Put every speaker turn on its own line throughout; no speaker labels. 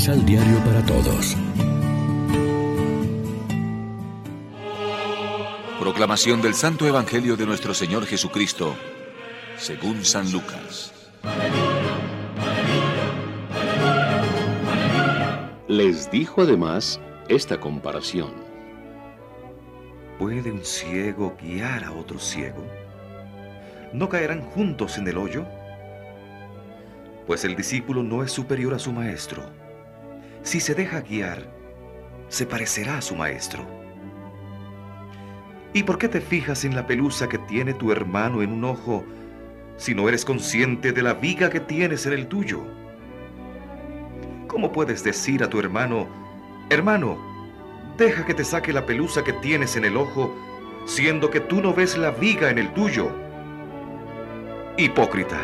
Misal Diario para Todos.
Proclamación del Santo Evangelio de nuestro Señor Jesucristo, según San Lucas.
Les dijo además esta comparación.
¿Puede un ciego guiar a otro ciego? ¿No caerán juntos en el hoyo? Pues el discípulo no es superior a su maestro. Si se deja guiar, se parecerá a su maestro. ¿Y por qué te fijas en la pelusa que tiene tu hermano en un ojo si no eres consciente de la viga que tienes en el tuyo? ¿Cómo puedes decir a tu hermano, hermano, deja que te saque la pelusa que tienes en el ojo, siendo que tú no ves la viga en el tuyo? Hipócrita,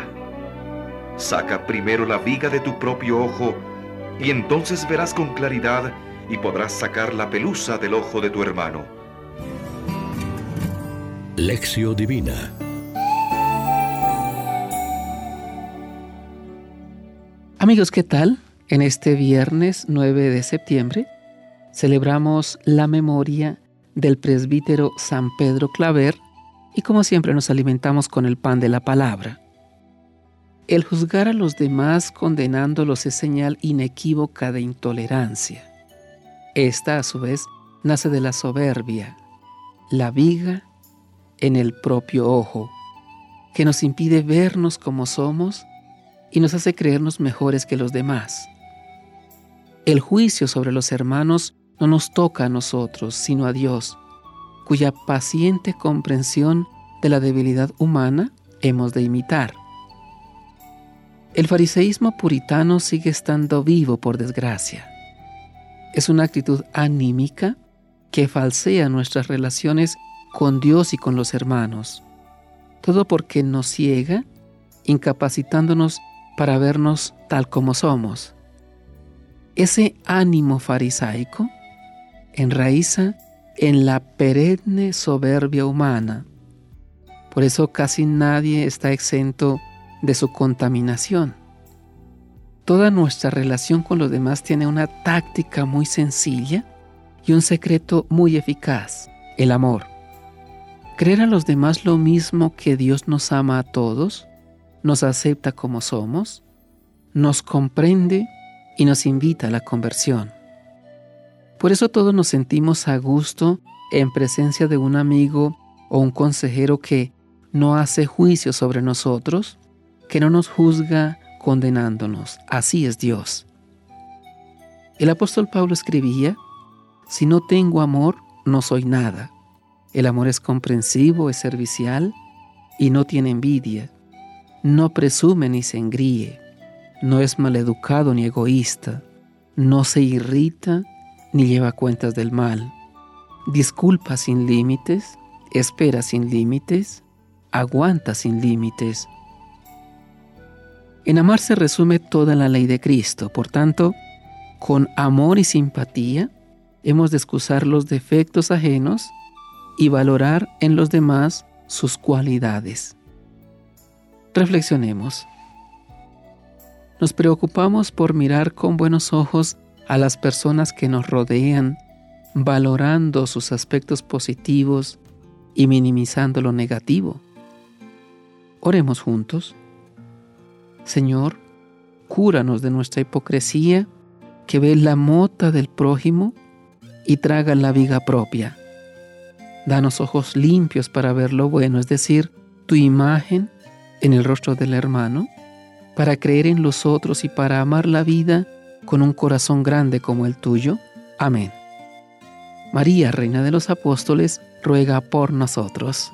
saca primero la viga de tu propio ojo, y entonces verás con claridad y podrás sacar la pelusa del ojo de tu hermano.
Lección Divina
Amigos, ¿qué tal? En este viernes 9 de septiembre celebramos la memoria del presbítero San Pedro Claver y como siempre nos alimentamos con el pan de la palabra. El juzgar a los demás condenándolos es señal inequívoca de intolerancia. Esta, a su vez, nace de la soberbia, la viga en el propio ojo, que nos impide vernos como somos y nos hace creernos mejores que los demás. El juicio sobre los hermanos no nos toca a nosotros, sino a Dios, cuya paciente comprensión de la debilidad humana hemos de imitar. El fariseísmo puritano sigue estando vivo, por desgracia. Es una actitud anímica que falsea nuestras relaciones con Dios y con los hermanos. Todo porque nos ciega, incapacitándonos para vernos tal como somos. Ese ánimo farisaico enraiza en la perenne soberbia humana. Por eso casi nadie está exento de su contaminación. Toda nuestra relación con los demás tiene una táctica muy sencilla y un secreto muy eficaz, el amor. Creer a los demás lo mismo que Dios nos ama a todos, nos acepta como somos, nos comprende y nos invita a la conversión. Por eso todos nos sentimos a gusto en presencia de un amigo o un consejero que no hace juicio sobre nosotros, que no nos juzga condenándonos. Así es Dios. El apóstol Pablo escribía, si no tengo amor, no soy nada. El amor es comprensivo, es servicial y no tiene envidia. No presume ni se engríe no es maleducado ni egoísta, no se irrita ni lleva cuentas del mal, disculpa sin límites, espera sin límites, aguanta sin límites. En amar se resume toda la ley de Cristo, por tanto, con amor y simpatía hemos de excusar los defectos ajenos y valorar en los demás sus cualidades. Reflexionemos. Nos preocupamos por mirar con buenos ojos a las personas que nos rodean, valorando sus aspectos positivos y minimizando lo negativo. Oremos juntos. Señor, cúranos de nuestra hipocresía que ve la mota del prójimo y traga la viga propia. Danos ojos limpios para ver lo bueno, es decir, tu imagen en el rostro del hermano para creer en los otros y para amar la vida con un corazón grande como el tuyo. Amén. María, Reina de los Apóstoles, ruega por nosotros.